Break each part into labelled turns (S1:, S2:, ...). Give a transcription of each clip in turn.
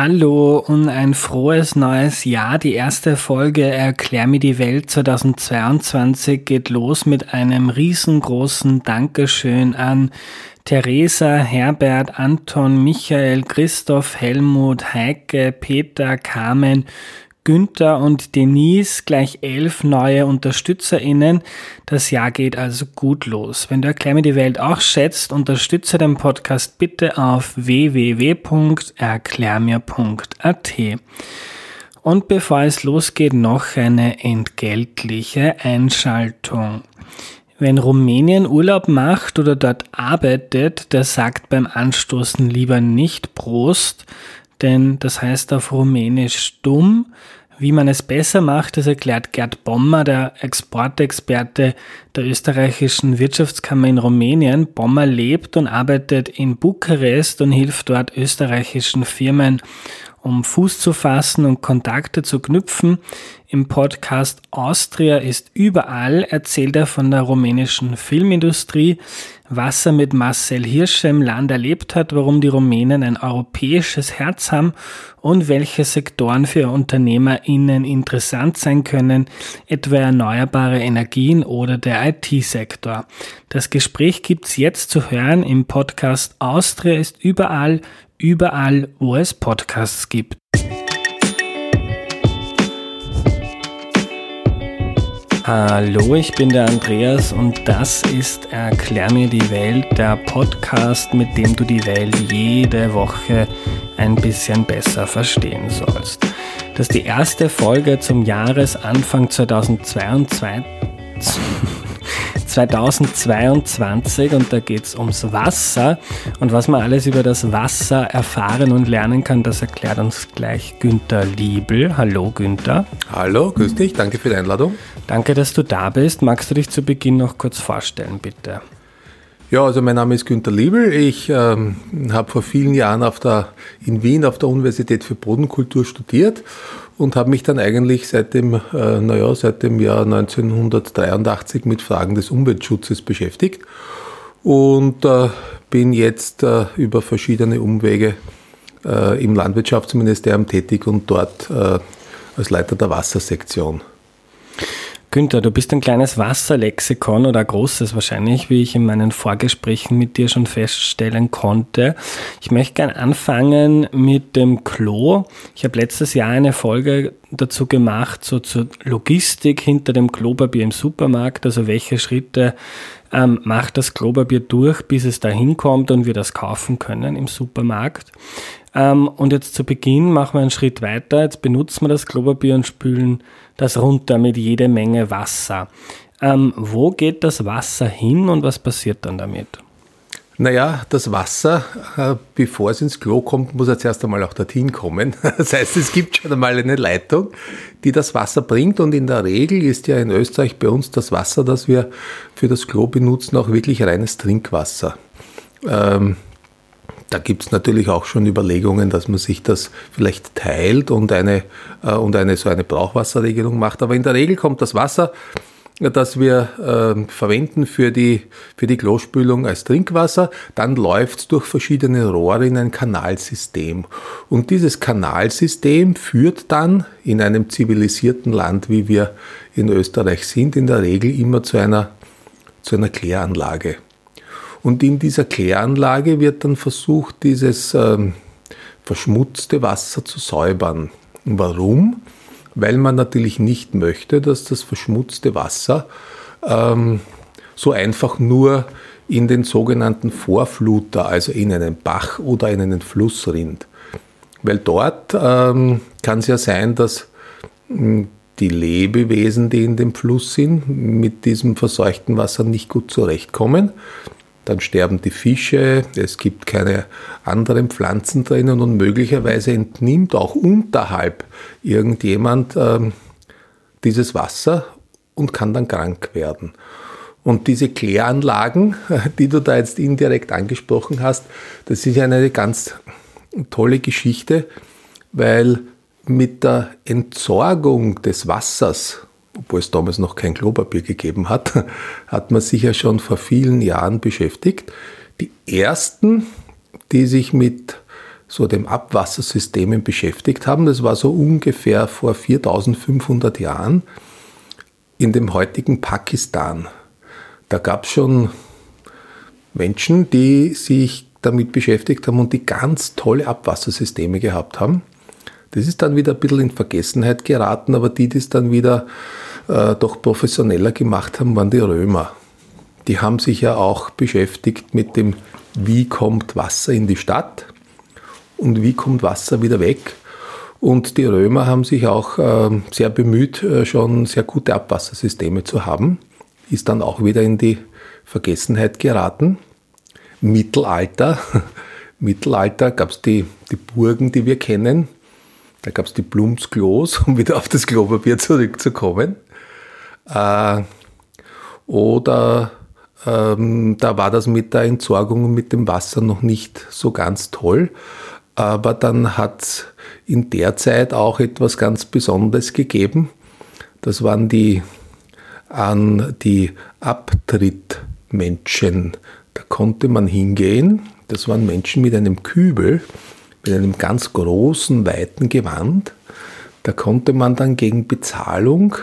S1: Hallo und ein frohes neues Jahr. Die erste Folge Erklär mir die Welt 2022 geht los mit einem riesengroßen Dankeschön an Theresa, Herbert, Anton, Michael, Christoph, Helmut, Heike, Peter, Carmen, Günther und Denise gleich elf neue UnterstützerInnen. Das Jahr geht also gut los. Wenn du Erklär die Welt auch schätzt, unterstütze den Podcast bitte auf www.erklärmir.at. Und bevor es losgeht, noch eine entgeltliche Einschaltung. Wenn Rumänien Urlaub macht oder dort arbeitet, der sagt beim Anstoßen lieber nicht Prost, denn das heißt auf Rumänisch dumm, wie man es besser macht, das erklärt Gerd Bommer, der Exportexperte der österreichischen Wirtschaftskammer in Rumänien. Bommer lebt und arbeitet in Bukarest und hilft dort österreichischen Firmen um Fuß zu fassen und Kontakte zu knüpfen. Im Podcast Austria ist überall erzählt er von der rumänischen Filmindustrie, was er mit Marcel Hirsche im Land erlebt hat, warum die Rumänen ein europäisches Herz haben und welche Sektoren für UnternehmerInnen interessant sein können, etwa erneuerbare Energien oder der IT-Sektor. Das Gespräch gibt's jetzt zu hören im Podcast Austria ist überall überall, wo es Podcasts gibt. Hallo, ich bin der Andreas und das ist Erklär mir die Welt, der Podcast, mit dem du die Welt jede Woche ein bisschen besser verstehen sollst. Das ist die erste Folge zum Jahresanfang 2022. 2022 und da geht es ums Wasser. Und was man alles über das Wasser erfahren und lernen kann, das erklärt uns gleich Günther Liebel. Hallo Günther.
S2: Hallo, grüß dich, danke für die Einladung.
S1: Danke, dass du da bist. Magst du dich zu Beginn noch kurz vorstellen, bitte?
S2: Ja, also mein Name ist Günter Liebel. Ich ähm, habe vor vielen Jahren auf der, in Wien auf der Universität für Bodenkultur studiert und habe mich dann eigentlich seit dem, äh, naja, seit dem Jahr 1983 mit Fragen des Umweltschutzes beschäftigt und äh, bin jetzt äh, über verschiedene Umwege äh, im Landwirtschaftsministerium tätig und dort äh, als Leiter der Wassersektion.
S1: Günther, du bist ein kleines Wasserlexikon oder ein großes wahrscheinlich, wie ich in meinen Vorgesprächen mit dir schon feststellen konnte. Ich möchte gerne anfangen mit dem Klo. Ich habe letztes Jahr eine Folge dazu gemacht, so zur Logistik hinter dem Klopapier im Supermarkt, also welche Schritte ähm, macht das Klopapier durch, bis es dahin kommt und wir das kaufen können im Supermarkt. Ähm, und jetzt zu Beginn machen wir einen Schritt weiter. Jetzt benutzen wir das Klopapier und spülen das runter mit jede Menge Wasser. Ähm, wo geht das Wasser hin und was passiert dann damit?
S2: Naja, das Wasser, äh, bevor es ins Klo kommt, muss jetzt erst einmal auch dorthin kommen. Das heißt, es gibt schon einmal eine Leitung, die das Wasser bringt. Und in der Regel ist ja in Österreich bei uns das Wasser, das wir für das Klo benutzen, auch wirklich reines Trinkwasser. Ähm, da gibt es natürlich auch schon Überlegungen, dass man sich das vielleicht teilt und eine, äh, und eine so eine Brauchwasserregelung macht. Aber in der Regel kommt das Wasser, das wir äh, verwenden für die, für die Klospülung als Trinkwasser, dann läuft durch verschiedene Rohre in ein Kanalsystem. Und dieses Kanalsystem führt dann in einem zivilisierten Land, wie wir in Österreich sind, in der Regel immer zu einer, zu einer Kläranlage. Und in dieser Kläranlage wird dann versucht, dieses ähm, verschmutzte Wasser zu säubern. Warum? Weil man natürlich nicht möchte, dass das verschmutzte Wasser ähm, so einfach nur in den sogenannten Vorfluter, also in einen Bach oder in einen Fluss rinnt. Weil dort ähm, kann es ja sein, dass hm, die Lebewesen, die in dem Fluss sind, mit diesem verseuchten Wasser nicht gut zurechtkommen dann sterben die Fische, es gibt keine anderen Pflanzen drinnen und möglicherweise entnimmt auch unterhalb irgendjemand ähm, dieses Wasser und kann dann krank werden. Und diese Kläranlagen, die du da jetzt indirekt angesprochen hast, das ist eine ganz tolle Geschichte, weil mit der Entsorgung des Wassers obwohl es damals noch kein Klopapier gegeben hat, hat man sich ja schon vor vielen Jahren beschäftigt. Die ersten, die sich mit so dem Abwassersystemen beschäftigt haben. Das war so ungefähr vor 4500 Jahren in dem heutigen Pakistan. Da gab es schon Menschen, die sich damit beschäftigt haben und die ganz tolle Abwassersysteme gehabt haben. Das ist dann wieder ein bisschen in Vergessenheit geraten, aber die, die es dann wieder äh, doch professioneller gemacht haben, waren die Römer. Die haben sich ja auch beschäftigt mit dem, wie kommt Wasser in die Stadt und wie kommt Wasser wieder weg. Und die Römer haben sich auch äh, sehr bemüht, äh, schon sehr gute Abwassersysteme zu haben. Ist dann auch wieder in die Vergessenheit geraten. Mittelalter. Mittelalter gab es die, die Burgen, die wir kennen. Da gab es die Blumsklos, um wieder auf das Klopapier zurückzukommen. Äh, oder ähm, da war das mit der Entsorgung mit dem Wasser noch nicht so ganz toll. Aber dann hat es in der Zeit auch etwas ganz Besonderes gegeben. Das waren die an die Abtrittmenschen. Da konnte man hingehen. Das waren Menschen mit einem Kübel, mit einem ganz großen, weiten Gewand. Da konnte man dann gegen Bezahlung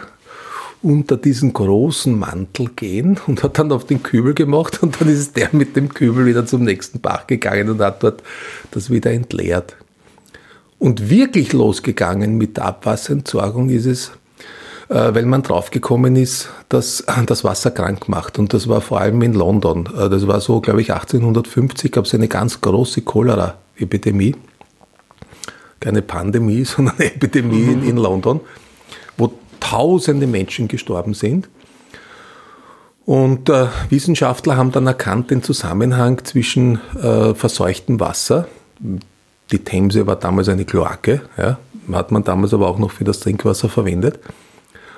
S2: unter diesen großen Mantel gehen und hat dann auf den Kübel gemacht und dann ist der mit dem Kübel wieder zum nächsten Bach gegangen und hat dort das wieder entleert. Und wirklich losgegangen mit der Abwasserentsorgung ist es, äh, weil man draufgekommen ist, dass das Wasser krank macht. Und das war vor allem in London. Äh, das war so, glaube ich, 1850 gab es eine ganz große Cholera-Epidemie. Keine Pandemie, sondern eine Epidemie in, in London, tausende Menschen gestorben sind. Und äh, Wissenschaftler haben dann erkannt den Zusammenhang zwischen äh, verseuchtem Wasser, die Themse war damals eine Kloake, ja, hat man damals aber auch noch für das Trinkwasser verwendet,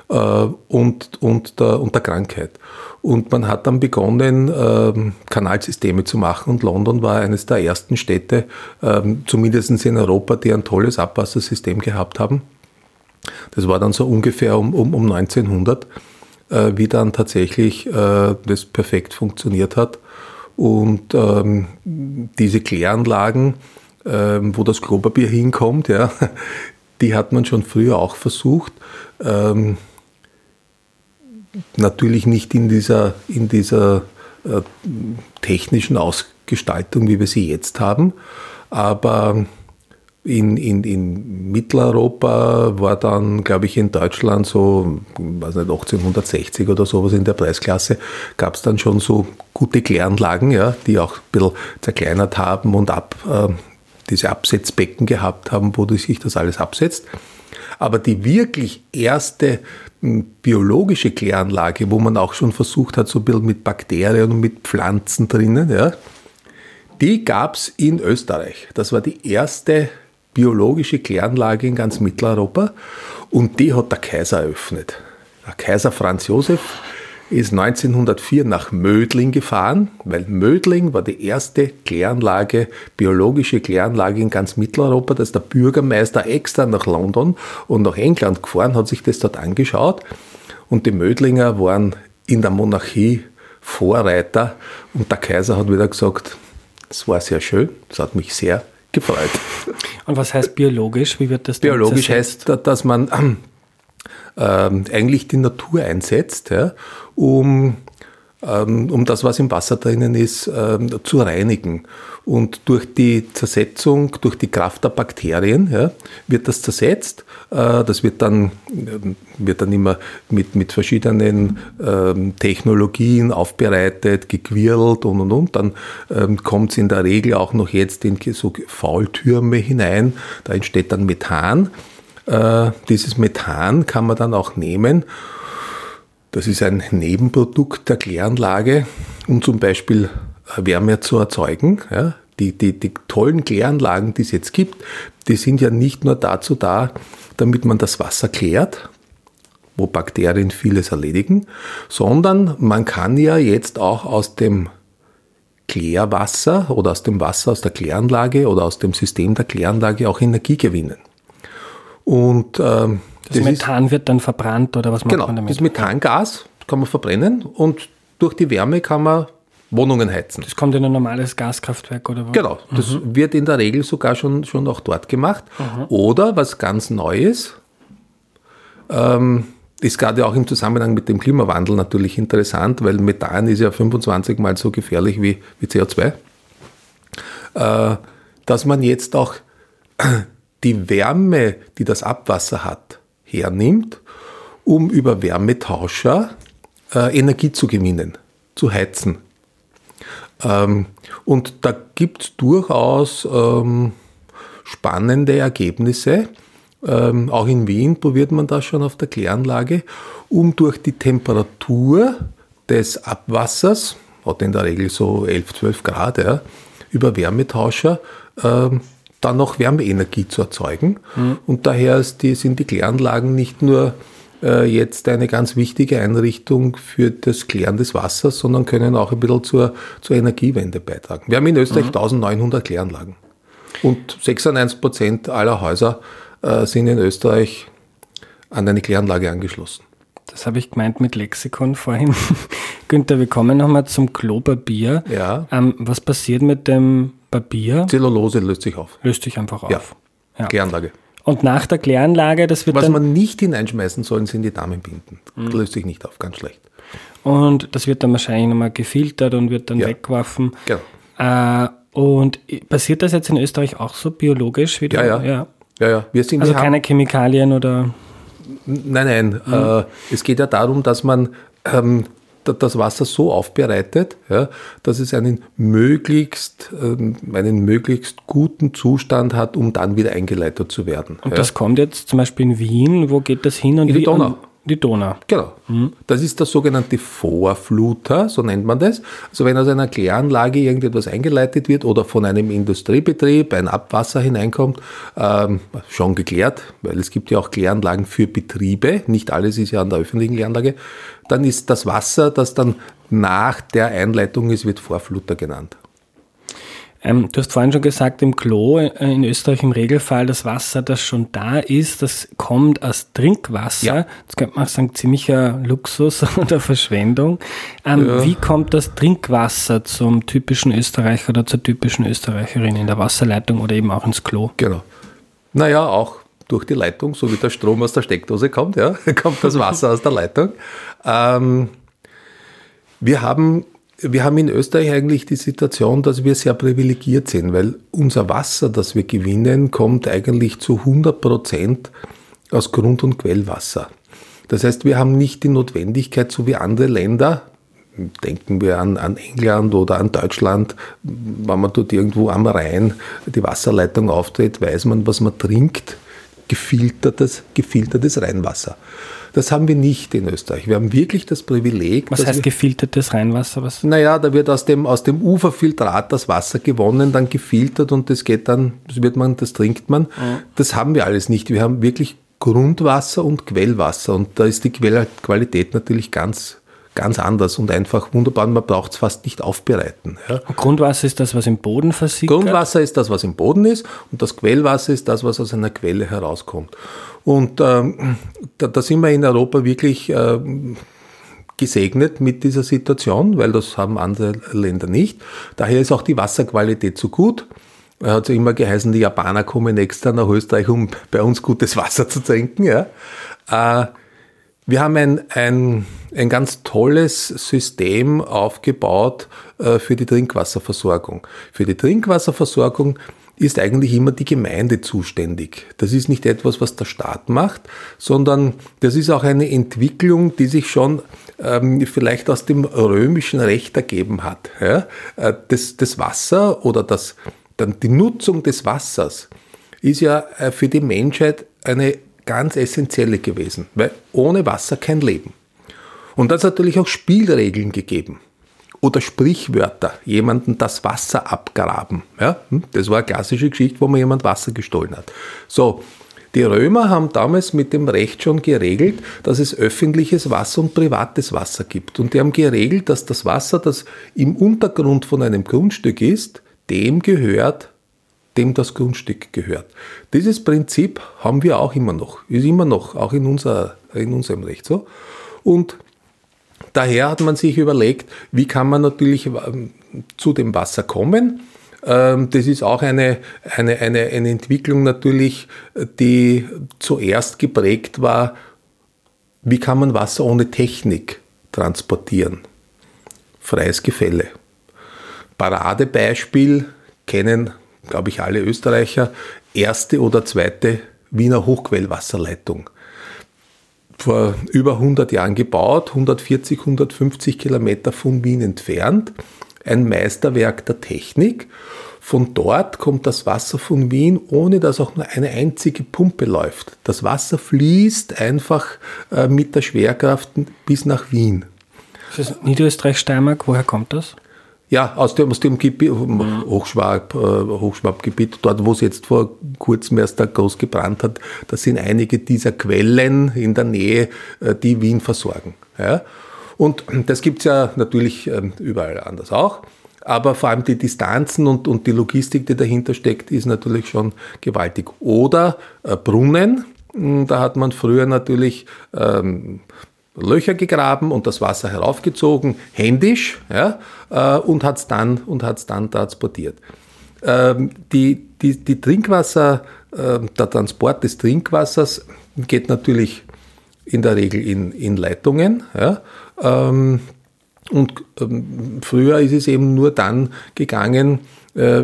S2: äh, und, und, der, und der Krankheit. Und man hat dann begonnen, ähm, Kanalsysteme zu machen und London war eines der ersten Städte, ähm, zumindest in Europa, die ein tolles Abwassersystem gehabt haben. Das war dann so ungefähr um, um, um 1900, äh, wie dann tatsächlich äh, das perfekt funktioniert hat. Und ähm, diese Kläranlagen, ähm, wo das Klopapier hinkommt, ja, die hat man schon früher auch versucht. Ähm, natürlich nicht in dieser, in dieser äh, technischen Ausgestaltung, wie wir sie jetzt haben, aber in, in, in Mitteleuropa war dann, glaube ich, in Deutschland so, weiß nicht, 1860 oder sowas in der Preisklasse, gab es dann schon so gute Kläranlagen, ja, die auch ein bisschen zerkleinert haben und ab, äh, diese Absetzbecken gehabt haben, wo sich das alles absetzt. Aber die wirklich erste biologische Kläranlage, wo man auch schon versucht hat, so ein bisschen mit Bakterien und mit Pflanzen drinnen, ja, die gab es in Österreich. Das war die erste biologische Kläranlage in ganz Mitteleuropa und die hat der Kaiser eröffnet. Der Kaiser Franz Josef ist 1904 nach Mödling gefahren, weil Mödling war die erste Kläranlage, biologische Kläranlage in ganz Mitteleuropa. Da ist der Bürgermeister extra nach London und nach England gefahren, hat sich das dort angeschaut. Und die Mödlinger waren in der Monarchie Vorreiter. Und der Kaiser hat wieder gesagt, es war sehr schön, es hat mich sehr gefreut.
S1: Und was heißt biologisch? Wie wird das
S2: Biologisch heißt, dass man äh, eigentlich die Natur einsetzt, ja, um, um das, was im Wasser drinnen ist, äh, zu reinigen. Und durch die Zersetzung, durch die Kraft der Bakterien ja, wird das zersetzt. Äh, das wird dann, ähm, wird dann immer mit, mit verschiedenen ähm, Technologien aufbereitet, gequirlt und und und. Dann ähm, kommt es in der Regel auch noch jetzt in so Faultürme hinein. Da entsteht dann Methan. Äh, dieses Methan kann man dann auch nehmen. Das ist ein Nebenprodukt der Kläranlage, um zum Beispiel Wärme zu erzeugen. Ja, die, die, die tollen Kläranlagen, die es jetzt gibt, die sind ja nicht nur dazu da, damit man das Wasser klärt, wo Bakterien vieles erledigen, sondern man kann ja jetzt auch aus dem Klärwasser oder aus dem Wasser aus der Kläranlage oder aus dem System der Kläranlage auch Energie gewinnen.
S1: Und ähm, das, das Methan ist, wird dann verbrannt oder was macht
S2: genau, man damit? Das Methangas kann man verbrennen und durch die Wärme kann man Wohnungen heizen.
S1: Das kommt in ein normales Gaskraftwerk oder was?
S2: Genau, das mhm. wird in der Regel sogar schon, schon auch dort gemacht. Mhm. Oder was ganz Neues, ähm, ist gerade auch im Zusammenhang mit dem Klimawandel natürlich interessant, weil Methan ist ja 25 mal so gefährlich wie, wie CO2, äh, dass man jetzt auch die Wärme, die das Abwasser hat, hernimmt, um über Wärmetauscher äh, Energie zu gewinnen, zu heizen. Ähm, und da gibt es durchaus ähm, spannende Ergebnisse. Ähm, auch in Wien probiert man das schon auf der Kläranlage, um durch die Temperatur des Abwassers, hat in der Regel so 11, 12 Grad, ja, über Wärmetauscher ähm, dann noch Wärmeenergie zu erzeugen. Mhm. Und daher die, sind die Kläranlagen nicht nur äh, jetzt eine ganz wichtige Einrichtung für das Klären des Wassers, sondern können auch ein bisschen zur, zur Energiewende beitragen. Wir haben in Österreich mhm. 1900 Kläranlagen und 96 Prozent aller Häuser äh, sind in Österreich an eine Kläranlage angeschlossen.
S1: Das habe ich gemeint mit Lexikon vorhin. Günther, wir kommen nochmal zum Klopapier.
S2: Ja.
S1: Ähm, was passiert mit dem Papier?
S2: Zellulose löst sich auf.
S1: Löst sich einfach auf.
S2: Ja. ja. Kläranlage.
S1: Und nach der Kläranlage, das wird
S2: Was
S1: dann,
S2: man nicht hineinschmeißen soll, sind die Damenbinden. Mhm. Löst sich nicht auf, ganz schlecht.
S1: Und das wird dann wahrscheinlich nochmal gefiltert und wird dann ja. weggeworfen.
S2: Genau.
S1: Äh, und passiert das jetzt in Österreich auch so biologisch?
S2: Wie ja, ja, ja. ja, ja.
S1: Wir sind, also wir keine Chemikalien oder?
S2: Nein, nein. Mhm. Äh, es geht ja darum, dass man ähm, das Wasser so aufbereitet, ja, dass es einen möglichst, ähm, einen möglichst guten Zustand hat, um dann wieder eingeleitet zu werden.
S1: Und ja. das kommt jetzt zum Beispiel in Wien, wo geht das hin? Und
S2: in die Donau.
S1: Die Donau.
S2: Genau. Mhm. Das ist der sogenannte Vorfluter, so nennt man das. Also wenn aus einer Kläranlage irgendetwas eingeleitet wird oder von einem Industriebetrieb ein Abwasser hineinkommt, ähm, schon geklärt, weil es gibt ja auch Kläranlagen für Betriebe, nicht alles ist ja an der öffentlichen Kläranlage, dann ist das Wasser, das dann nach der Einleitung ist, wird Vorfluter genannt.
S1: Ähm, du hast vorhin schon gesagt, im Klo äh, in Österreich im Regelfall das Wasser, das schon da ist, das kommt aus Trinkwasser. Ja. Das könnte man sagen, ziemlicher Luxus oder Verschwendung. Ähm, ja. Wie kommt das Trinkwasser zum typischen Österreicher oder zur typischen Österreicherin in der Wasserleitung oder eben auch ins Klo?
S2: Genau. Naja, auch durch die Leitung, so wie der Strom aus der Steckdose kommt, ja, kommt das Wasser aus der Leitung. Ähm, wir haben wir haben in Österreich eigentlich die Situation, dass wir sehr privilegiert sind, weil unser Wasser, das wir gewinnen, kommt eigentlich zu 100 Prozent aus Grund- und Quellwasser. Das heißt, wir haben nicht die Notwendigkeit, so wie andere Länder, denken wir an, an England oder an Deutschland, wenn man dort irgendwo am Rhein die Wasserleitung auftritt, weiß man, was man trinkt, gefiltertes, gefiltertes Rheinwasser. Das haben wir nicht in Österreich. Wir haben wirklich das Privileg.
S1: Was heißt gefiltertes Rheinwasser? Was?
S2: Naja, da wird aus dem, aus dem Uferfiltrat das Wasser gewonnen, dann gefiltert und das geht dann, das wird man, das trinkt man. Mhm. Das haben wir alles nicht. Wir haben wirklich Grundwasser und Quellwasser und da ist die Qualität natürlich ganz ganz anders und einfach wunderbar. Man braucht es fast nicht aufbereiten. Ja.
S1: Grundwasser ist das, was im Boden versickert?
S2: Grundwasser ist das, was im Boden ist und das Quellwasser ist das, was aus einer Quelle herauskommt. Und ähm, da, da, sind wir in Europa wirklich äh, gesegnet mit dieser Situation, weil das haben andere Länder nicht. Daher ist auch die Wasserqualität so gut. Er hat ja immer geheißen, die Japaner kommen extra nach Österreich, um bei uns gutes Wasser zu trinken. Ja. Äh, wir haben ein, ein, ein ganz tolles System aufgebaut äh, für die Trinkwasserversorgung. Für die Trinkwasserversorgung ist eigentlich immer die Gemeinde zuständig. Das ist nicht etwas, was der Staat macht, sondern das ist auch eine Entwicklung, die sich schon ähm, vielleicht aus dem römischen Recht ergeben hat. Ja? Äh, das, das Wasser oder das, dann die Nutzung des Wassers ist ja äh, für die Menschheit eine ganz essentielle gewesen, weil ohne Wasser kein Leben. Und das hat natürlich auch Spielregeln gegeben oder Sprichwörter, jemanden das Wasser abgraben. Ja? Hm? Das war eine klassische Geschichte, wo man jemand Wasser gestohlen hat. So, die Römer haben damals mit dem Recht schon geregelt, dass es öffentliches Wasser und privates Wasser gibt. Und die haben geregelt, dass das Wasser, das im Untergrund von einem Grundstück ist, dem gehört, dem das Grundstück gehört. Dieses Prinzip haben wir auch immer noch, ist immer noch, auch in, unser, in unserem Recht so. Und daher hat man sich überlegt, wie kann man natürlich ähm, zu dem Wasser kommen. Ähm, das ist auch eine, eine, eine, eine Entwicklung natürlich, die zuerst geprägt war, wie kann man Wasser ohne Technik transportieren. Freies Gefälle. Paradebeispiel kennen, glaube ich, alle Österreicher, erste oder zweite Wiener Hochquellwasserleitung vor über 100 Jahren gebaut, 140, 150 Kilometer von Wien entfernt. Ein Meisterwerk der Technik. Von dort kommt das Wasser von Wien, ohne dass auch nur eine einzige Pumpe läuft. Das Wasser fließt einfach äh, mit der Schwerkraft bis nach Wien.
S1: Das ist Niederösterreich-Steiermark, woher kommt das?
S2: Ja, aus dem, aus dem Gebiet, Hochschwab, äh, Hochschwabgebiet, dort, wo es jetzt vor kurzem erst groß gebrannt hat, da sind einige dieser Quellen in der Nähe, äh, die Wien versorgen. Ja? Und das gibt's ja natürlich ähm, überall anders auch. Aber vor allem die Distanzen und, und die Logistik, die dahinter steckt, ist natürlich schon gewaltig. Oder Brunnen, hm, da hat man früher natürlich ähm, Löcher gegraben und das Wasser heraufgezogen, händisch, ja, äh, und hat es dann, dann transportiert. Ähm, die, die, die Trinkwasser, äh, der Transport des Trinkwassers geht natürlich in der Regel in, in Leitungen. Ja, ähm, und ähm, früher ist es eben nur dann gegangen, äh,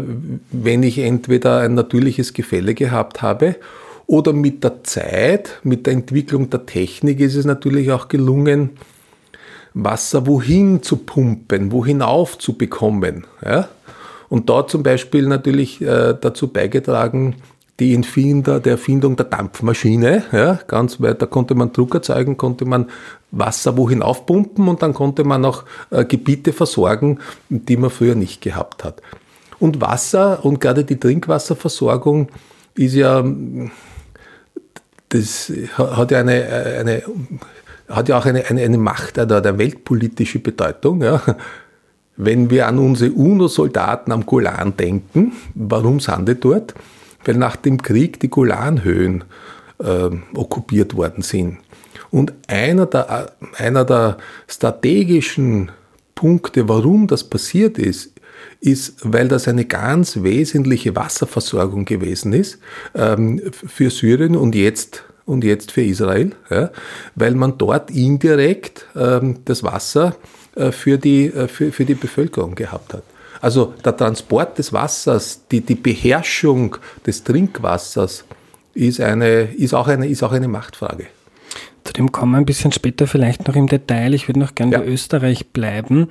S2: wenn ich entweder ein natürliches Gefälle gehabt habe oder mit der Zeit, mit der Entwicklung der Technik ist es natürlich auch gelungen, Wasser wohin zu pumpen, wohin aufzubekommen. Ja? Und dort zum Beispiel natürlich äh, dazu beigetragen, die Entfinder, der Erfindung der Dampfmaschine, ja, ganz weit, da konnte man Druck erzeugen, konnte man Wasser wohin aufpumpen und dann konnte man auch äh, Gebiete versorgen, die man früher nicht gehabt hat. Und Wasser und gerade die Trinkwasserversorgung ist ja das hat ja eine, eine hat ja auch eine, eine, eine Macht, eine, eine weltpolitische Bedeutung. Ja. Wenn wir an unsere UNO-Soldaten am Golan denken, warum sind die dort? Weil nach dem Krieg die Golanhöhen äh, okkupiert worden sind. Und einer der, einer der strategischen Punkte, warum das passiert ist, ist, weil das eine ganz wesentliche Wasserversorgung gewesen ist ähm, für Syrien und jetzt und jetzt für Israel, ja, weil man dort indirekt ähm, das Wasser äh, für, die, äh, für, für die Bevölkerung gehabt hat. Also der Transport des Wassers, die, die Beherrschung des Trinkwassers ist, eine, ist, auch eine, ist auch eine Machtfrage.
S1: Zu dem kommen wir ein bisschen später vielleicht noch im Detail. Ich würde noch gerne ja. bei Österreich bleiben.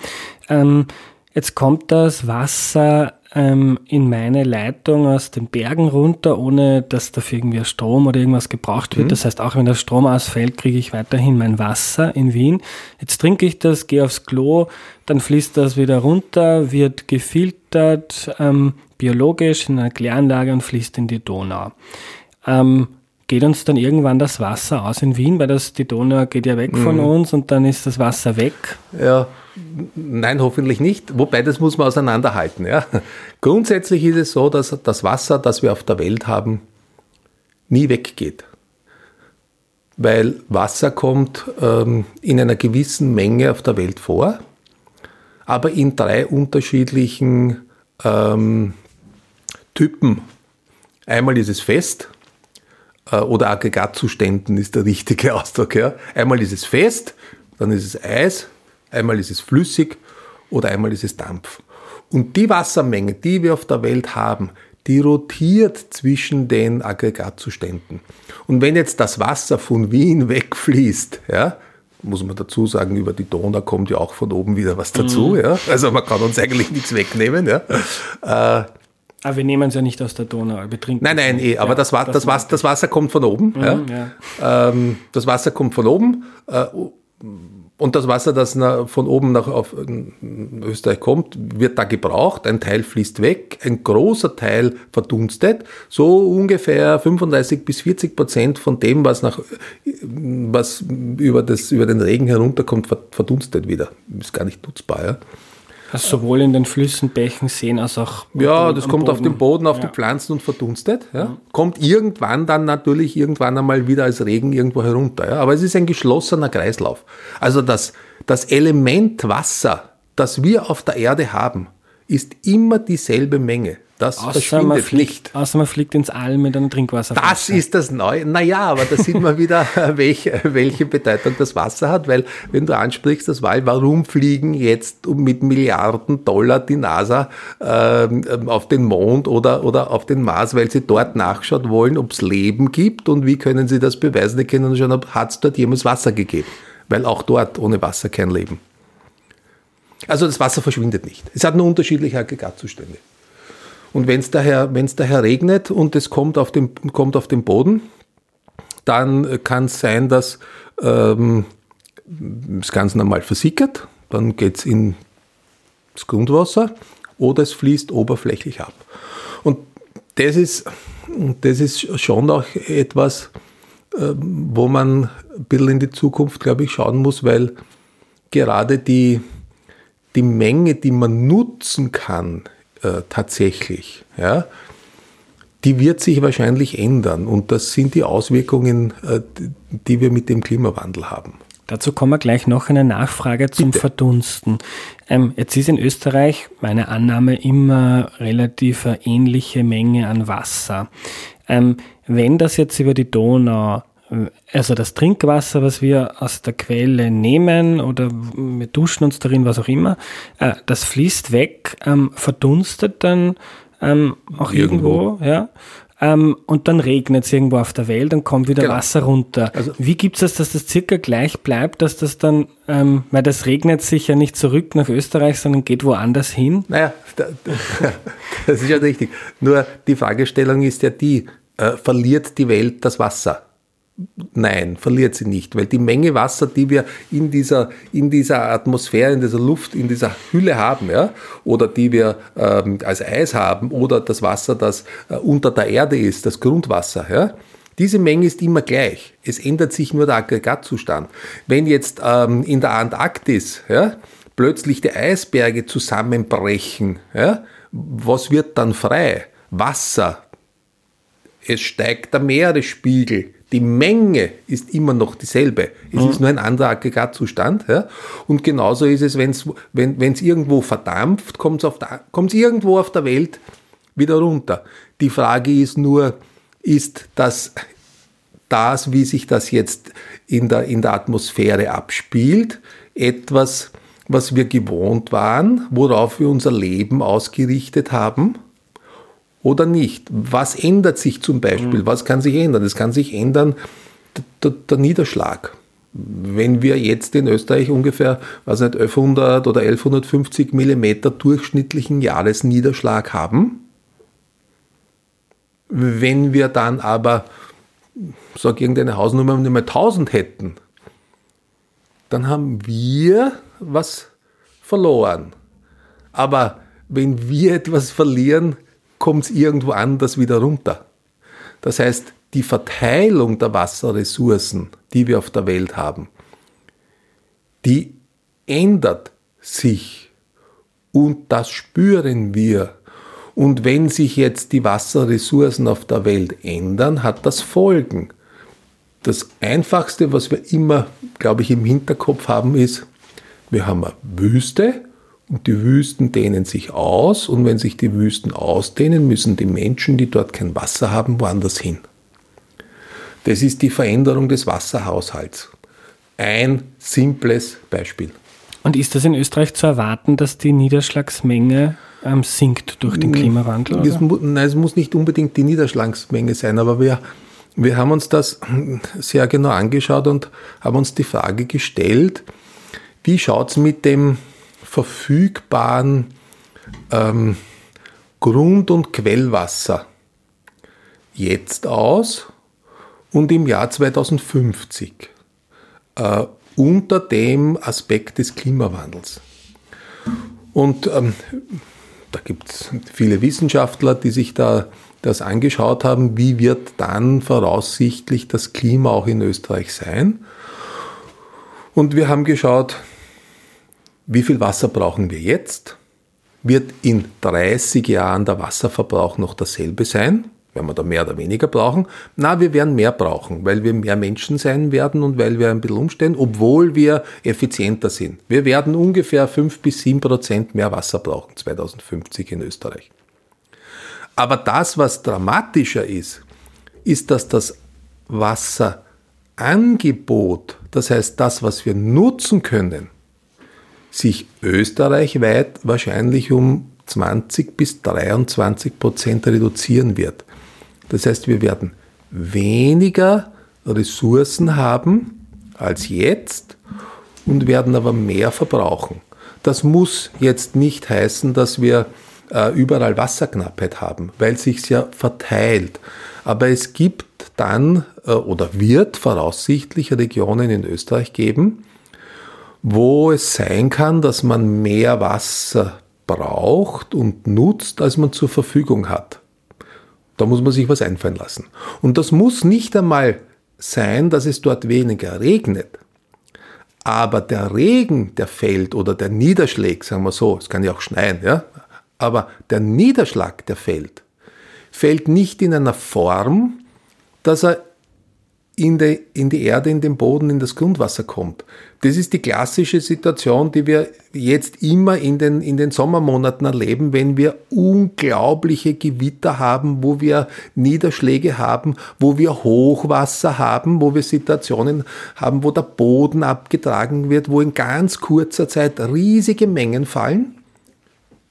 S1: Ähm, Jetzt kommt das Wasser ähm, in meine Leitung aus den Bergen runter, ohne dass dafür irgendwie Strom oder irgendwas gebraucht wird. Mhm. Das heißt, auch wenn der Strom ausfällt, kriege ich weiterhin mein Wasser in Wien. Jetzt trinke ich das, gehe aufs Klo, dann fließt das wieder runter, wird gefiltert, ähm, biologisch in einer Kläranlage und fließt in die Donau. Ähm, geht uns dann irgendwann das Wasser aus in Wien, weil das, die Donau geht ja weg mhm. von uns und dann ist das Wasser weg?
S2: Ja, nein, hoffentlich nicht. Wobei, das muss man auseinanderhalten. Ja. Grundsätzlich ist es so, dass das Wasser, das wir auf der Welt haben, nie weggeht. Weil Wasser kommt ähm, in einer gewissen Menge auf der Welt vor, aber in drei unterschiedlichen ähm, Typen. Einmal ist es fest, äh, oder Aggregatzuständen ist der richtige Ausdruck. Ja. Einmal ist es fest, dann ist es Eis, einmal ist es flüssig oder einmal ist es Dampf. Und die Wassermenge, die wir auf der Welt haben, die rotiert zwischen den Aggregatzuständen. Und wenn jetzt das Wasser von Wien wegfließt, ja, muss man dazu sagen, über die Donau kommt ja auch von oben wieder was dazu. Mhm. Ja? Also man kann uns eigentlich nichts wegnehmen. Ja?
S1: Äh, aber wir nehmen es ja nicht aus der Donau, wir trinken
S2: Nein, nein, eh, aber ja, das, das, das, das, Wasser kommt von oben. Mhm. Ja. Ähm, das Wasser kommt von oben. Äh, und das Wasser, das von oben nach auf Österreich kommt, wird da gebraucht. Ein Teil fließt weg, ein großer Teil verdunstet. So ungefähr 35 bis 40 Prozent von dem, was, nach, was über, das, über den Regen herunterkommt, verdunstet wieder. Ist gar nicht nutzbar. Ja.
S1: Also sowohl in den Flüssen, Bächen, Seen als auch.
S2: Ja, das kommt Boden. auf den Boden, auf ja. die Pflanzen und verdunstet. Ja. ja. Kommt irgendwann dann natürlich irgendwann einmal wieder als Regen irgendwo herunter. Aber es ist ein geschlossener Kreislauf. Also das, Das Element Wasser, das wir auf der Erde haben, ist immer dieselbe Menge. Das
S1: Außer man,
S2: verschwindet
S1: fliegt,
S2: nicht.
S1: außer man fliegt ins All mit einem Trinkwasserflasche.
S2: Das ist das Neue. Naja, aber da sieht man wieder, welche, welche Bedeutung das Wasser hat, weil wenn du ansprichst, das war, warum fliegen jetzt mit Milliarden Dollar die NASA ähm, auf den Mond oder, oder auf den Mars, weil sie dort nachschauen wollen, ob es Leben gibt und wie können sie das beweisen? Die können schauen, hat es dort jemals Wasser gegeben, weil auch dort ohne Wasser kein Leben. Also das Wasser verschwindet nicht. Es hat nur unterschiedliche Aggregatzustände. Und wenn es daher, daher regnet und es kommt auf den, kommt auf den Boden, dann kann es sein, dass ähm, es ganz normal versickert, dann geht es ins Grundwasser oder es fließt oberflächlich ab. Und das ist, das ist schon auch etwas, ähm, wo man ein bisschen in die Zukunft, glaube ich, schauen muss, weil gerade die, die Menge, die man nutzen kann äh, tatsächlich, ja, die wird sich wahrscheinlich ändern. Und das sind die Auswirkungen, äh, die wir mit dem Klimawandel haben.
S1: Dazu kommen wir gleich noch eine Nachfrage zum
S2: Bitte.
S1: Verdunsten. Ähm, jetzt ist in Österreich meine Annahme immer relativ ähnliche Menge an Wasser. Ähm, wenn das jetzt über die Donau, also das Trinkwasser, was wir aus der Quelle nehmen oder wir duschen uns darin, was auch immer, äh, das fließt weg, ähm, verdunstet dann ähm, auch irgendwo,
S2: Irgendwo.
S1: ja. Ähm, und dann regnet es irgendwo auf der Welt und kommt wieder
S2: Genau.
S1: Wasser runter.
S2: Also-
S1: Wie gibt es das, dass das circa gleich bleibt, dass das dann, ähm, weil das regnet sich ja nicht zurück nach Österreich, sondern geht woanders hin?
S2: Naja, da- da- das ist ja richtig. Nur die Fragestellung ist ja die, äh, verliert die Welt das Wasser? Nein, verliert sie nicht, weil die Menge Wasser, die wir in dieser, in dieser Atmosphäre, in dieser Luft, in dieser Hülle haben, ja, oder die wir ähm, als Eis haben, oder das Wasser, das äh, unter der Erde ist, das Grundwasser, ja, diese Menge ist immer gleich. Es ändert sich nur der Aggregatzustand. Wenn jetzt ähm, in der Antarktis ja, plötzlich die Eisberge zusammenbrechen, ja, was wird dann frei? Wasser, es steigt der Meeresspiegel. Die Menge ist immer noch dieselbe. Es ist nur ein anderer Aggregatzustand. Ja? Und genauso ist es, wenn's, wenn es irgendwo verdampft, kommt es irgendwo auf der Welt wieder runter. Die Frage ist nur, ist das, das wie sich das jetzt in der, in der Atmosphäre abspielt, etwas, was wir gewohnt waren, worauf wir unser Leben ausgerichtet haben? Oder nicht? Was ändert sich zum Beispiel? Was kann sich ändern? Es kann sich ändern der, der Niederschlag. Wenn wir jetzt in Österreich ungefähr, was nicht, 1100 oder 1150 Millimeter durchschnittlichen Jahresniederschlag haben, wenn wir dann aber, sag irgendeine Hausnummer, nicht mehr 1000 hätten, dann haben wir was verloren. Aber wenn wir etwas verlieren, kommt es irgendwo anders wieder runter. Das heißt, die Verteilung der Wasserressourcen, die wir auf der Welt haben, die ändert sich und das spüren wir. Und wenn sich jetzt die Wasserressourcen auf der Welt ändern, hat das Folgen. Das Einfachste, was wir immer, glaube ich, im Hinterkopf haben, ist, wir haben eine Wüste und die Wüsten dehnen sich aus und wenn sich die Wüsten ausdehnen, müssen die Menschen, die dort kein Wasser haben, woanders hin. Das ist die Veränderung des Wasserhaushalts. Ein simples Beispiel.
S1: Und ist das in Österreich zu erwarten, dass die Niederschlagsmenge ähm, sinkt durch den Klimawandel?
S2: Mu- nein, es muss nicht unbedingt die Niederschlagsmenge sein, aber wir, wir haben uns das sehr genau angeschaut und haben uns die Frage gestellt, wie schaut es mit dem verfügbaren ähm, Grund- und Quellwasser jetzt aus und im Jahr 2050 äh, unter dem Aspekt des Klimawandels. Und ähm, da gibt es viele Wissenschaftler, die sich da das angeschaut haben, wie wird dann voraussichtlich das Klima auch in Österreich sein. Und wir haben geschaut, wie viel Wasser brauchen wir jetzt? Wird in 30 Jahren der Wasserverbrauch noch dasselbe sein? Werden wir da mehr oder weniger brauchen? Na, wir werden mehr brauchen, weil wir mehr Menschen sein werden und weil wir ein bisschen umstellen, obwohl wir effizienter sind. Wir werden ungefähr 5 bis 7 Prozent mehr Wasser brauchen 2050 in Österreich. Aber das, was dramatischer ist, ist, dass das Wasserangebot, das heißt das, was wir nutzen können, sich österreichweit wahrscheinlich um 20 bis 23 Prozent reduzieren wird. Das heißt, wir werden weniger Ressourcen haben als jetzt und werden aber mehr verbrauchen. Das muss jetzt nicht heißen, dass wir äh, überall Wasserknappheit haben, weil sich ja verteilt. Aber es gibt dann äh, oder wird voraussichtlich Regionen in Österreich geben, wo es sein kann, dass man mehr Wasser braucht und nutzt, als man zur Verfügung hat. Da muss man sich was einfallen lassen. Und das muss nicht einmal sein, dass es dort weniger regnet. Aber der Regen, der fällt oder der Niederschlag, sagen wir so, es kann ja auch schneien, ja, aber der Niederschlag, der fällt, fällt nicht in einer Form, dass er in die, in die Erde, in den Boden, in das Grundwasser kommt. Das ist die klassische Situation, die wir jetzt immer in den, in den Sommermonaten erleben, wenn wir unglaubliche Gewitter haben, wo wir Niederschläge haben, wo wir Hochwasser haben, wo wir Situationen haben, wo der Boden abgetragen wird, wo in ganz kurzer Zeit riesige Mengen fallen.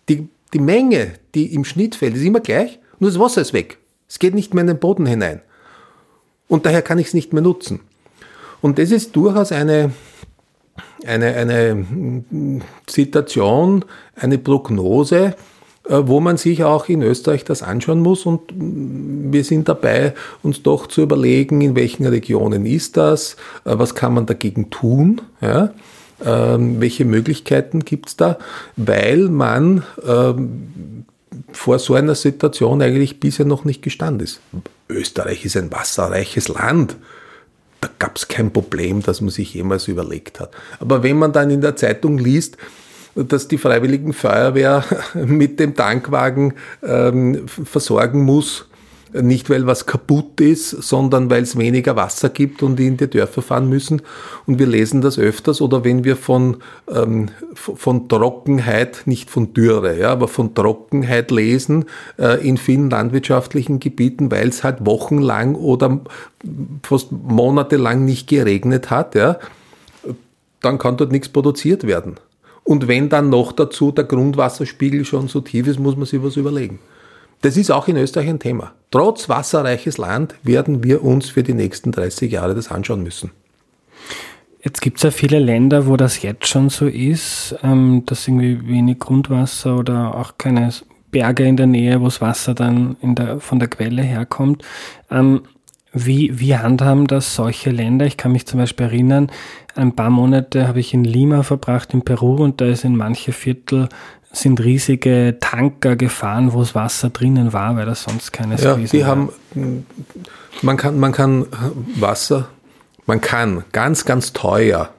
S2: Die, die Menge, die im Schnitt fällt, ist immer gleich, nur das Wasser ist weg. Es geht nicht mehr in den Boden hinein und daher kann ich es nicht mehr nutzen. Und das ist durchaus eine, eine, eine Situation, eine Prognose, äh, wo man sich auch in Österreich das anschauen muss und wir sind dabei, uns doch zu überlegen, in welchen Regionen ist das, äh, was kann man dagegen tun, ja? Ähm, welche Möglichkeiten gibt es da, weil man ähm, vor so einer Situation eigentlich bisher noch nicht gestanden ist. Österreich ist ein wasserreiches Land. Da gab es kein Problem, das man sich jemals überlegt hat. Aber wenn man dann in der Zeitung liest, dass die Freiwilligen Feuerwehr mit dem Tankwagen ähm, versorgen muss, nicht, weil was kaputt ist, sondern weil es weniger Wasser gibt und die in die Dörfer fahren müssen. Und wir lesen das öfters oder wenn wir von, ähm, von Trockenheit, nicht von Dürre, ja, aber von Trockenheit lesen äh, in vielen landwirtschaftlichen Gebieten, weil es halt wochenlang oder fast monatelang nicht geregnet hat, ja, dann kann dort nichts produziert werden. Und wenn dann noch dazu der Grundwasserspiegel schon so tief ist, muss man sich was überlegen. Das ist auch in Österreich ein Thema. Trotz wasserreiches Land werden wir uns für die nächsten 30 Jahre das anschauen müssen.
S1: Jetzt gibt es ja viele Länder, wo das jetzt schon so ist, ähm, dass irgendwie wenig Grundwasser oder auch keine Berge in der Nähe, wo das Wasser dann der, von der Quelle herkommt. Ähm, wie, wie handhaben das solche Länder? Ich kann mich zum Beispiel erinnern, ein paar Monate habe ich in Lima verbracht, in Peru, und da ist in manche Viertel sind riesige Tanker gefahren, wo das Wasser drinnen war, weil das sonst keines
S2: ja, die war. haben, man kann, man kann Wasser, man kann ganz, ganz teuer,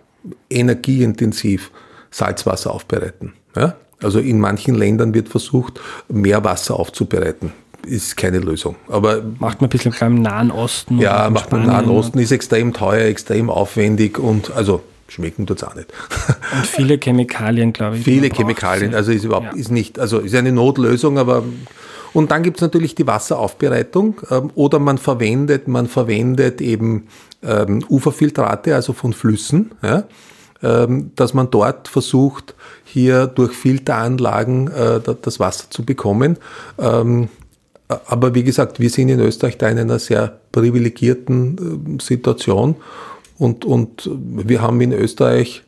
S2: energieintensiv Salzwasser aufbereiten. Ja? Also in manchen Ländern wird versucht, mehr Wasser aufzubereiten. Ist keine Lösung. Aber
S1: macht man ein bisschen beim Nahen Osten.
S2: Ja, macht man im Nahen Osten, ist extrem teuer, extrem aufwendig und also schmecken tut es auch nicht.
S1: Und viele Chemikalien, glaube ich.
S2: Viele Chemikalien, also ist überhaupt, ja. ist nicht, also ist eine Notlösung, aber und dann gibt es natürlich die Wasseraufbereitung ähm, oder man verwendet, man verwendet eben ähm, Uferfiltrate, also von Flüssen, ja, ähm, dass man dort versucht, hier durch Filteranlagen äh, das Wasser zu bekommen. Ähm, aber wie gesagt, wir sind in Österreich da in einer sehr privilegierten äh, Situation und, und wir haben in Österreich,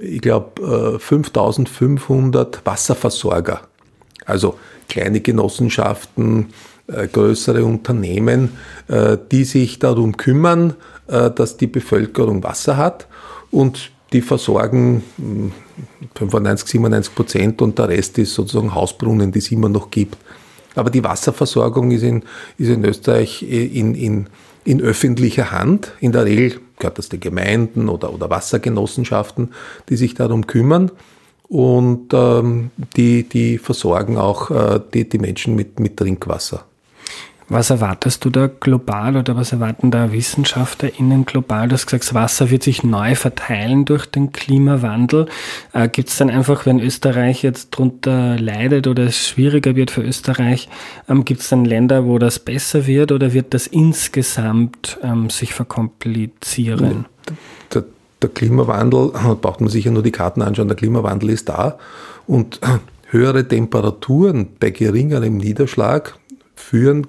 S2: ich glaube, 5500 Wasserversorger. Also kleine Genossenschaften, äh, größere Unternehmen, äh, die sich darum kümmern, äh, dass die Bevölkerung Wasser hat und die versorgen 95, hm, 97 Prozent und der Rest ist sozusagen Hausbrunnen, die es immer noch gibt. Aber die Wasserversorgung ist in, ist in Österreich in, in, in öffentlicher Hand. In der Regel gehört das den Gemeinden oder, oder Wassergenossenschaften, die sich darum kümmern. Und ähm, die, die versorgen auch äh, die, die Menschen mit, mit Trinkwasser.
S1: Was erwartest du da global oder was erwarten da WissenschaftlerInnen global? Du hast gesagt, das Wasser wird sich neu verteilen durch den Klimawandel. Äh, Gibt es dann einfach, wenn Österreich jetzt darunter leidet oder es schwieriger wird für Österreich, ähm, gibt es dann Länder, wo das besser wird oder wird das insgesamt ähm, sich verkomplizieren?
S2: Der, der Klimawandel, braucht man sich ja nur die Karten anschauen, der Klimawandel ist da und höhere Temperaturen bei geringerem Niederschlag führen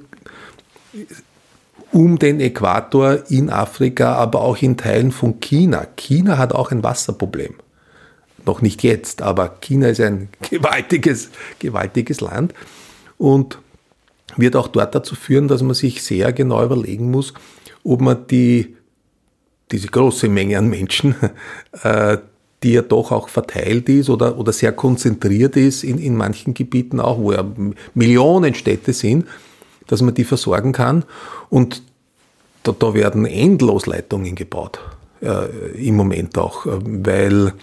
S2: um den Äquator in Afrika, aber auch in Teilen von China. China hat auch ein Wasserproblem. Noch nicht jetzt, aber China ist ein gewaltiges, gewaltiges Land und wird auch dort dazu führen, dass man sich sehr genau überlegen muss, ob man die, diese große Menge an Menschen, äh, die ja doch auch verteilt ist oder, oder sehr konzentriert ist in, in manchen Gebieten auch, wo ja Millionen Städte sind, dass man die versorgen kann. Und da, da werden Endlosleitungen gebaut, äh, im Moment auch, äh, weil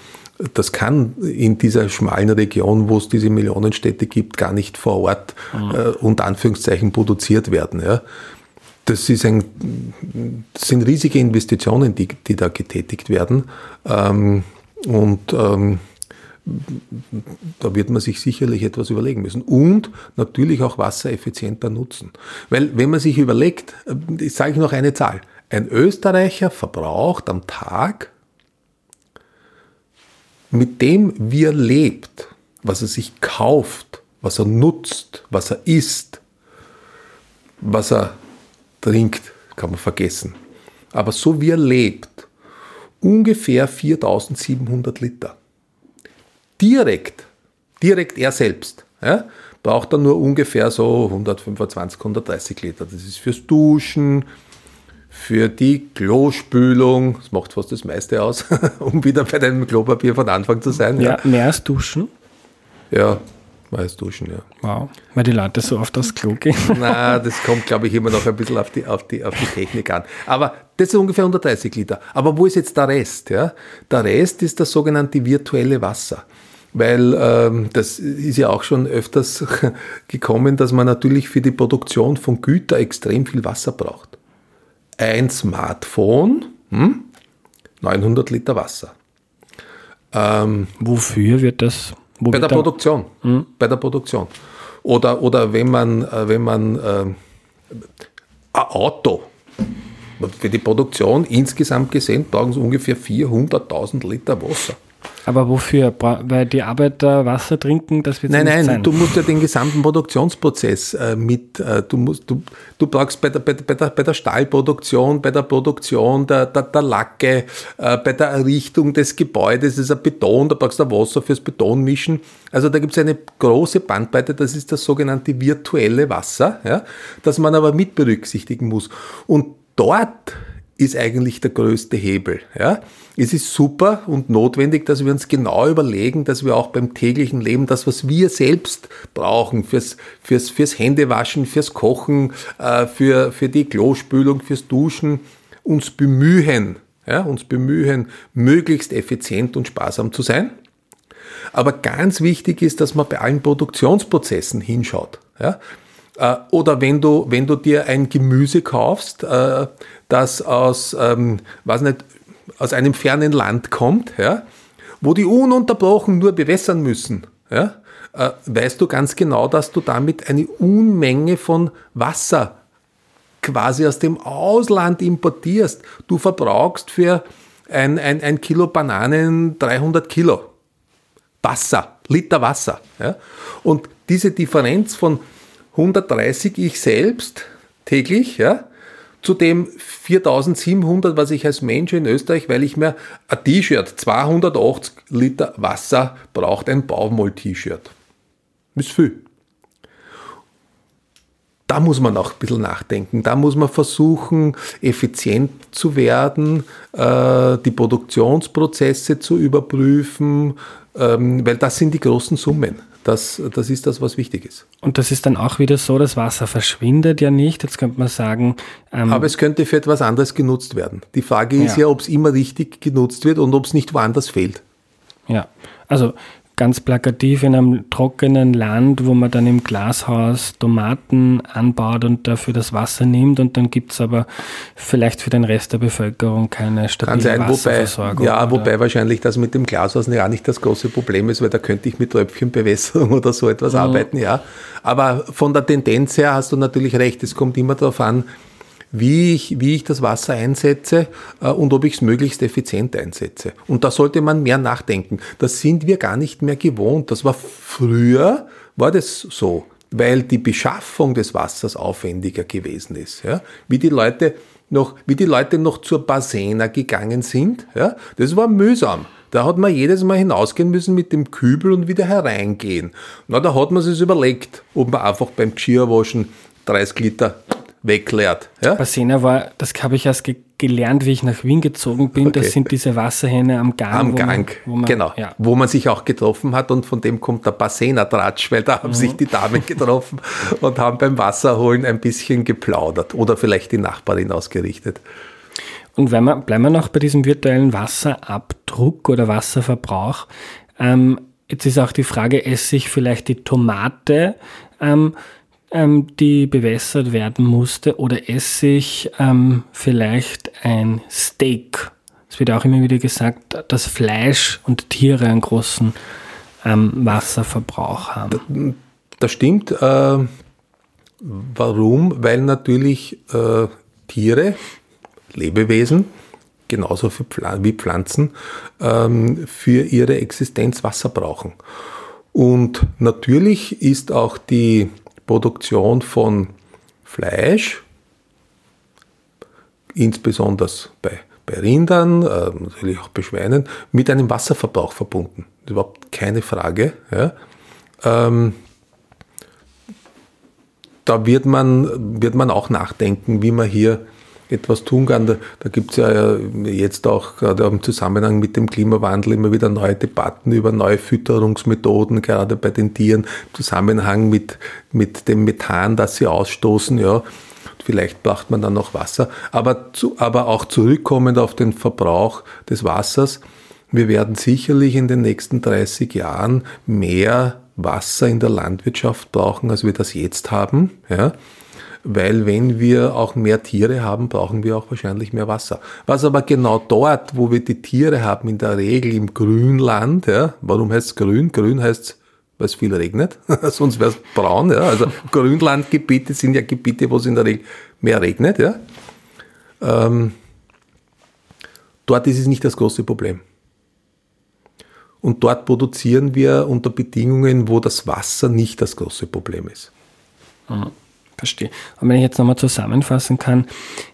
S2: das kann in dieser schmalen Region, wo es diese Millionenstädte gibt, gar nicht vor Ort mhm. äh, unter Anführungszeichen produziert werden. Ja. Das, ein, das sind riesige Investitionen, die, die da getätigt werden. Ähm, und ähm, da wird man sich sicherlich etwas überlegen müssen. Und natürlich auch Wasser effizienter nutzen. Weil wenn man sich überlegt, ich äh, sage ich noch eine Zahl, ein Österreicher verbraucht am Tag mit dem, wie er lebt, was er sich kauft, was er nutzt, was er isst, was er trinkt, kann man vergessen. Aber so wie er lebt, ungefähr 4700 Liter direkt, direkt er selbst, ja, braucht dann nur ungefähr so 125, 130 Liter. Das ist fürs Duschen, für die Klospülung, das macht fast das meiste aus, um wieder bei deinem Klopapier von Anfang zu sein.
S1: Ja, ja. mehr als Duschen?
S2: Ja, mehr als Duschen, ja.
S1: Wow, weil die Leute so oft aufs Klo gehen.
S2: Na, das kommt, glaube ich, immer noch ein bisschen auf die, auf, die, auf die Technik an. Aber das ist ungefähr 130 Liter. Aber wo ist jetzt der Rest? Ja? Der Rest ist das sogenannte virtuelle Wasser weil ähm, das ist ja auch schon öfters gekommen, dass man natürlich für die Produktion von Güter extrem viel Wasser braucht. Ein Smartphone, hm, 900 Liter Wasser.
S1: Ähm, Wofür wird das?
S2: Wo bei der Produktion. Hm? Bei der Produktion. Oder, oder wenn man, äh, wenn man äh, ein Auto, für die Produktion insgesamt gesehen brauchen sie ungefähr 400.000 Liter Wasser.
S1: Aber wofür? Weil die Arbeiter Wasser trinken, das wird
S2: Nein, nein, sein. du musst ja den gesamten Produktionsprozess äh, mit, äh, du, musst, du, du brauchst bei der, bei, bei, der, bei der Stahlproduktion, bei der Produktion der, der, der Lacke, äh, bei der Errichtung des Gebäudes, das ist ein Beton, da brauchst du Wasser fürs Betonmischen. Also da gibt es eine große Bandbreite, das ist das sogenannte virtuelle Wasser, ja, das man aber mit berücksichtigen muss. Und dort ist eigentlich der größte Hebel. Ja? Es ist super und notwendig, dass wir uns genau überlegen, dass wir auch beim täglichen Leben das, was wir selbst brauchen, fürs, fürs, fürs Händewaschen, fürs Kochen, äh, für, für die Klospülung, fürs Duschen, uns bemühen, ja, uns bemühen, möglichst effizient und sparsam zu sein. Aber ganz wichtig ist, dass man bei allen Produktionsprozessen hinschaut. Ja? Äh, oder wenn du, wenn du dir ein Gemüse kaufst, äh, das aus, ähm, weiß nicht, aus einem fernen Land kommt, ja, wo die ununterbrochen nur bewässern müssen, ja, äh, weißt du ganz genau, dass du damit eine Unmenge von Wasser quasi aus dem Ausland importierst. Du verbrauchst für ein, ein, ein Kilo Bananen 300 Kilo Wasser, Liter Wasser. Ja. Und diese Differenz von 130 ich selbst täglich, ja, zu dem 4700, was ich als Mensch in Österreich, weil ich mir ein T-Shirt, 280 Liter Wasser braucht ein Baumwoll-T-Shirt. Ist viel. Da muss man auch ein bisschen nachdenken. Da muss man versuchen, effizient zu werden, äh, die Produktionsprozesse zu überprüfen, ähm, weil das sind die großen Summen. Das, das ist das, was wichtig ist.
S1: Und das ist dann auch wieder so, das Wasser verschwindet ja nicht. Jetzt könnte man sagen.
S2: Ähm Aber es könnte für etwas anderes genutzt werden. Die Frage ist ja, ja ob es immer richtig genutzt wird und ob es nicht woanders fehlt.
S1: Ja, also ganz plakativ in einem trockenen Land, wo man dann im Glashaus Tomaten anbaut und dafür das Wasser nimmt und dann gibt es aber vielleicht für den Rest der Bevölkerung keine stabile Kann sein,
S2: Wasserversorgung. Wobei, ja, oder? wobei wahrscheinlich das mit dem Glashaus ja nicht das große Problem ist, weil da könnte ich mit Tröpfchenbewässerung oder so etwas mhm. arbeiten, ja. Aber von der Tendenz her hast du natürlich recht, es kommt immer darauf an, wie ich, wie ich das Wasser einsetze äh, und ob ich es möglichst effizient einsetze. Und da sollte man mehr nachdenken. Das sind wir gar nicht mehr gewohnt. Das war früher, war das so, weil die Beschaffung des Wassers aufwendiger gewesen ist. Ja? Wie die Leute noch, wie die Leute noch zur Basena gegangen sind, ja? das war mühsam. Da hat man jedes Mal hinausgehen müssen mit dem Kübel und wieder hereingehen. Na, da hat man sich überlegt, ob man einfach beim Geschirrwaschen 30 Liter wegleert.
S1: Ja? Basena war, das habe ich erst ge gelernt, wie ich nach Wien gezogen bin. Okay. Das sind diese Wasserhähne am Gang.
S2: Am Gang, man, wo man, genau. Ja. Wo man sich auch getroffen hat und von dem kommt der Basena-Tratsch, weil da haben mhm. sich die Damen getroffen und haben beim Wasserholen ein bisschen geplaudert oder vielleicht die Nachbarin ausgerichtet.
S1: Und wenn wir, bleiben wir noch bei diesem virtuellen Wasserabdruck oder Wasserverbrauch. Ähm, jetzt ist auch die Frage, esse ich vielleicht die Tomate ähm, ähm, die bewässert werden musste, oder esse ich ähm, vielleicht ein Steak? Es wird auch immer wieder gesagt, dass Fleisch und Tiere einen großen ähm, Wasserverbrauch haben.
S2: Das stimmt. Äh, warum? Weil natürlich äh, Tiere, Lebewesen, genauso wie Pflanzen, ähm, für ihre Existenz Wasser brauchen. Und natürlich ist auch die Produktion von Fleisch, insbesondere bei, bei Rindern, äh, natürlich auch bei Schweinen, mit einem Wasserverbrauch verbunden. Überhaupt keine Frage. Ja. Ähm, da wird man, wird man auch nachdenken, wie man hier etwas tun kann. Da, da gibt es ja jetzt auch gerade im Zusammenhang mit dem Klimawandel immer wieder neue Debatten über neue Fütterungsmethoden, gerade bei den Tieren, im Zusammenhang mit, mit dem Methan, das sie ausstoßen. Ja. Vielleicht braucht man dann noch Wasser. Aber, zu, aber auch zurückkommend auf den Verbrauch des Wassers. Wir werden sicherlich in den nächsten 30 Jahren mehr Wasser in der Landwirtschaft brauchen, als wir das jetzt haben. Ja weil wenn wir auch mehr Tiere haben, brauchen wir auch wahrscheinlich mehr Wasser. Was aber genau dort, wo wir die Tiere haben, in der Regel im Grünland, ja, warum heißt es grün? Grün heißt weil es viel regnet, sonst wäre es braun. Ja. Also Grünlandgebiete sind ja Gebiete, wo es in der Regel mehr regnet. Ja. Ähm, dort ist es nicht das große Problem. Und dort produzieren wir unter Bedingungen, wo das Wasser nicht das große Problem ist.
S1: Mhm. Verstehe. Und wenn ich jetzt nochmal zusammenfassen kann,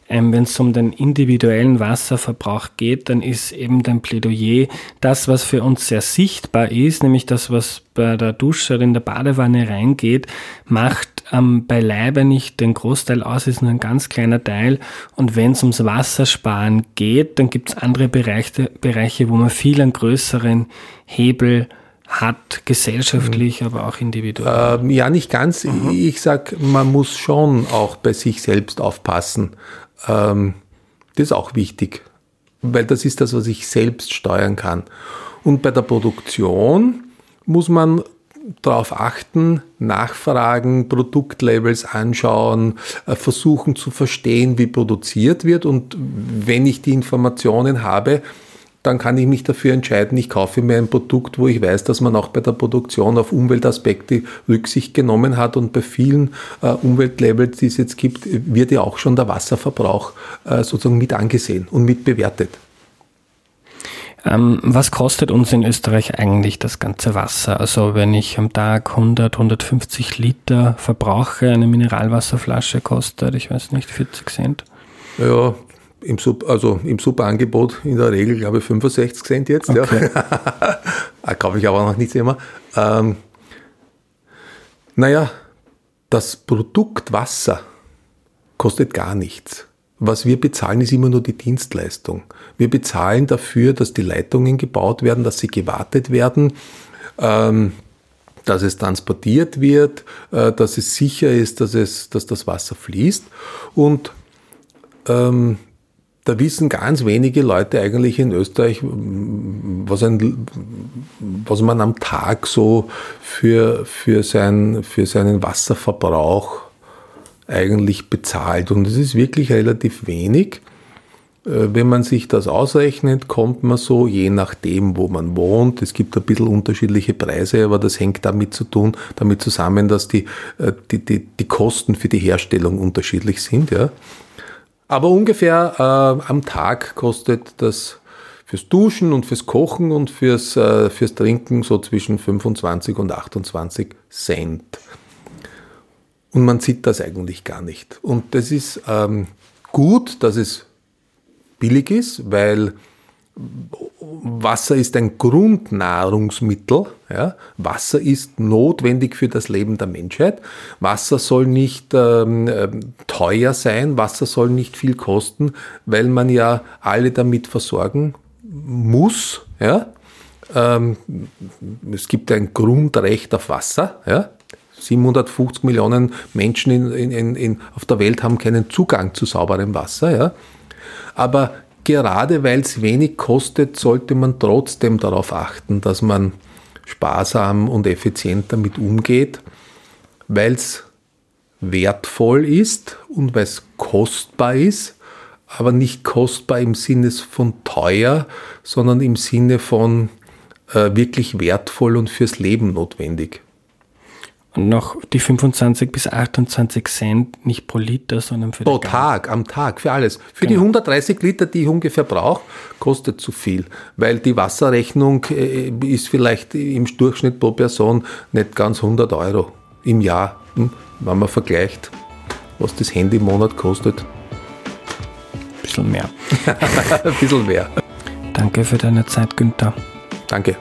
S1: ähm, wenn es um den individuellen Wasserverbrauch geht, dann ist eben dein Plädoyer das, was für uns sehr sichtbar ist, nämlich das, was bei der Dusche oder in der Badewanne reingeht, macht ähm, beileibe nicht den Großteil aus, ist nur ein ganz kleiner Teil. Und wenn es ums Wassersparen geht, dann gibt es andere Bereiche, Bereiche, wo man viel einen größeren Hebel hat, gesellschaftlich, mhm. aber auch individuell?
S2: Ähm, ja, nicht ganz. Mhm. Ich sag, man muss schon auch bei sich selbst aufpassen. Ähm, das ist auch wichtig, weil das ist das, was ich selbst steuern kann. Und bei der Produktion muss man darauf achten, nachfragen, Produktlabels anschauen, äh, versuchen zu verstehen, wie produziert wird. Und wenn ich die Informationen habe, dann kann ich mich dafür entscheiden, ich kaufe mir ein Produkt, wo ich weiß, dass man auch bei der Produktion auf Umweltaspekte Rücksicht genommen hat und bei vielen äh, Umweltlabels, die es jetzt gibt, wird ja auch schon der Wasserverbrauch äh, sozusagen mit angesehen und mit bewertet.
S1: Ähm, was kostet uns in Österreich eigentlich das ganze Wasser? Also wenn ich am Tag 100, 150 Liter verbrauche, eine Mineralwasserflasche kostet, ich weiß nicht, 40 Cent?
S2: Ja, im, Sub, also im Subangebot in der Regel, glaube ich, 65 Cent jetzt. Okay. Ja. Ah, kaufe ich aber noch nicht immer. Ähm, naja, das Produkt Wasser kostet gar nichts. Was wir bezahlen, ist immer nur die Dienstleistung. Wir bezahlen dafür, dass die Leitungen gebaut werden, dass sie gewartet werden, ähm, dass es transportiert wird, äh, dass es sicher ist, dass, es, dass das Wasser fließt. Und ähm, da wissen ganz wenige Leute eigentlich in Österreich, was, ein, was man am Tag so für, für, sein, für seinen Wasserverbrauch eigentlich bezahlt. Und es ist wirklich relativ wenig. Äh, wenn man sich das ausrechnet, kommt man so, je nachdem, wo man wohnt. Es gibt ein bisschen unterschiedliche Preise, aber das hängt damit zu tun, damit zusammen, dass die, äh, die, die, die Kosten für die Herstellung unterschiedlich sind. Ja. Aber ungefähr äh, am Tag kostet das fürs Duschen und fürs Kochen und fürs, äh, fürs Trinken so zwischen 25 und 28 Cent. Und man sieht das eigentlich gar nicht. Und das ist ähm, gut, dass es billig ist, weil Wasser ist ein Grundnahrungsmittel. Ja? Wasser ist notwendig für das Leben der Menschheit. Wasser soll nicht ähm, ähm, teuer sein, Wasser soll nicht viel kosten, weil man ja alle damit versorgen muss. Ja? Ähm, es gibt ein Grundrecht auf Wasser. Ja? 750 Millionen Menschen in, in, in, auf der Welt haben keinen Zugang zu sauberem Wasser. Aber gerade weil es wenig kostet, sollte man trotzdem darauf achten, dass man sparsam und effizient damit umgeht, weil es wertvoll ist und weil es kostbar ist, aber nicht kostbar im Sinne von teuer, sondern im Sinne von äh, wirklich wertvoll und fürs Leben notwendig.
S1: Noch die 25 bis 28 Cent nicht pro Liter, sondern für
S2: Pro Tag, am Tag, für alles. Für genau. die 130 Liter, die ich ungefähr brauche, kostet zu viel. Weil die Wasserrechnung äh, ist vielleicht im Durchschnitt pro Person nicht ganz 100 Euro im Jahr, hm, wenn man vergleicht, was das Handy im Monat kostet.
S1: Ein bisschen mehr.
S2: Ein bisschen mehr.
S1: Danke für deine Zeit, Günther.
S2: Danke.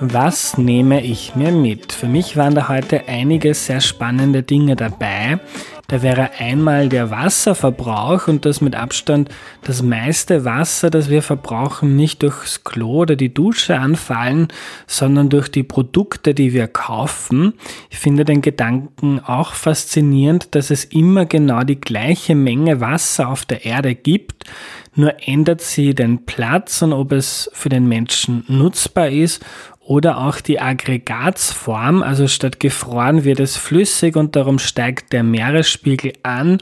S1: Was nehme ich mir mit? Für mich waren da heute einige sehr spannende Dinge dabei. Da wäre einmal der Wasserverbrauch und das mit Abstand das meiste Wasser, das wir verbrauchen, nicht durchs Klo oder die Dusche anfallen, sondern durch die Produkte, die wir kaufen. Ich finde den Gedanken auch faszinierend, dass es immer genau die gleiche Menge Wasser auf der Erde gibt, nur ändert sie den Platz und ob es für den Menschen nutzbar ist oder auch die Aggregatsform, also statt gefroren wird es flüssig und darum steigt der Meeresspiegel an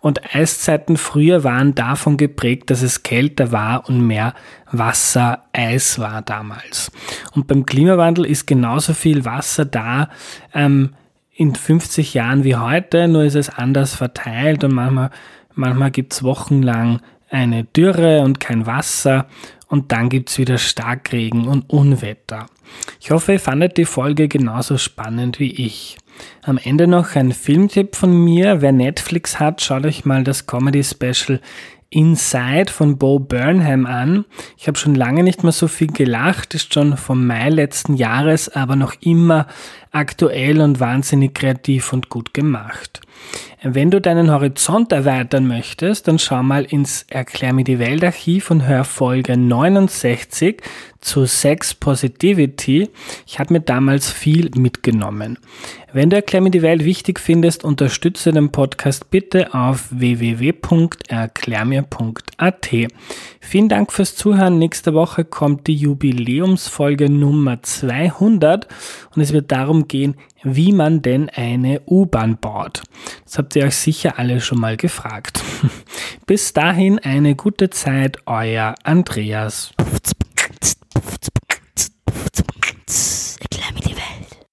S1: und Eiszeiten früher waren davon geprägt, dass es kälter war und mehr Wasser Eis war damals. Und beim Klimawandel ist genauso viel Wasser da ähm, in 50 Jahren wie heute, nur ist es anders verteilt und manchmal, manchmal gibt es wochenlang eine Dürre und kein Wasser und dann gibt es wieder Starkregen und Unwetter. Ich hoffe, ihr fandet die Folge genauso spannend wie ich. Am Ende noch ein Filmtipp von mir. Wer Netflix hat, schaut euch mal das Comedy Special Inside von Bo Burnham an. Ich habe schon lange nicht mehr so viel gelacht, ist schon vom Mai letzten Jahres, aber noch immer aktuell und wahnsinnig kreativ und gut gemacht. Wenn du deinen Horizont erweitern möchtest, dann schau mal ins Erklär mir die Welt Archiv und hör Folge 69 zu Sex Positivity. Ich habe mir damals viel mitgenommen. Wenn du Erklär mir die Welt wichtig findest, unterstütze den Podcast bitte auf www.erklärmir.at. Vielen Dank fürs Zuhören. Nächste Woche kommt die Jubiläumsfolge Nummer 200 und es wird darum gehen, wie man denn eine U-Bahn baut. Das habt ihr euch sicher alle schon mal gefragt. Bis dahin eine gute Zeit, euer Andreas.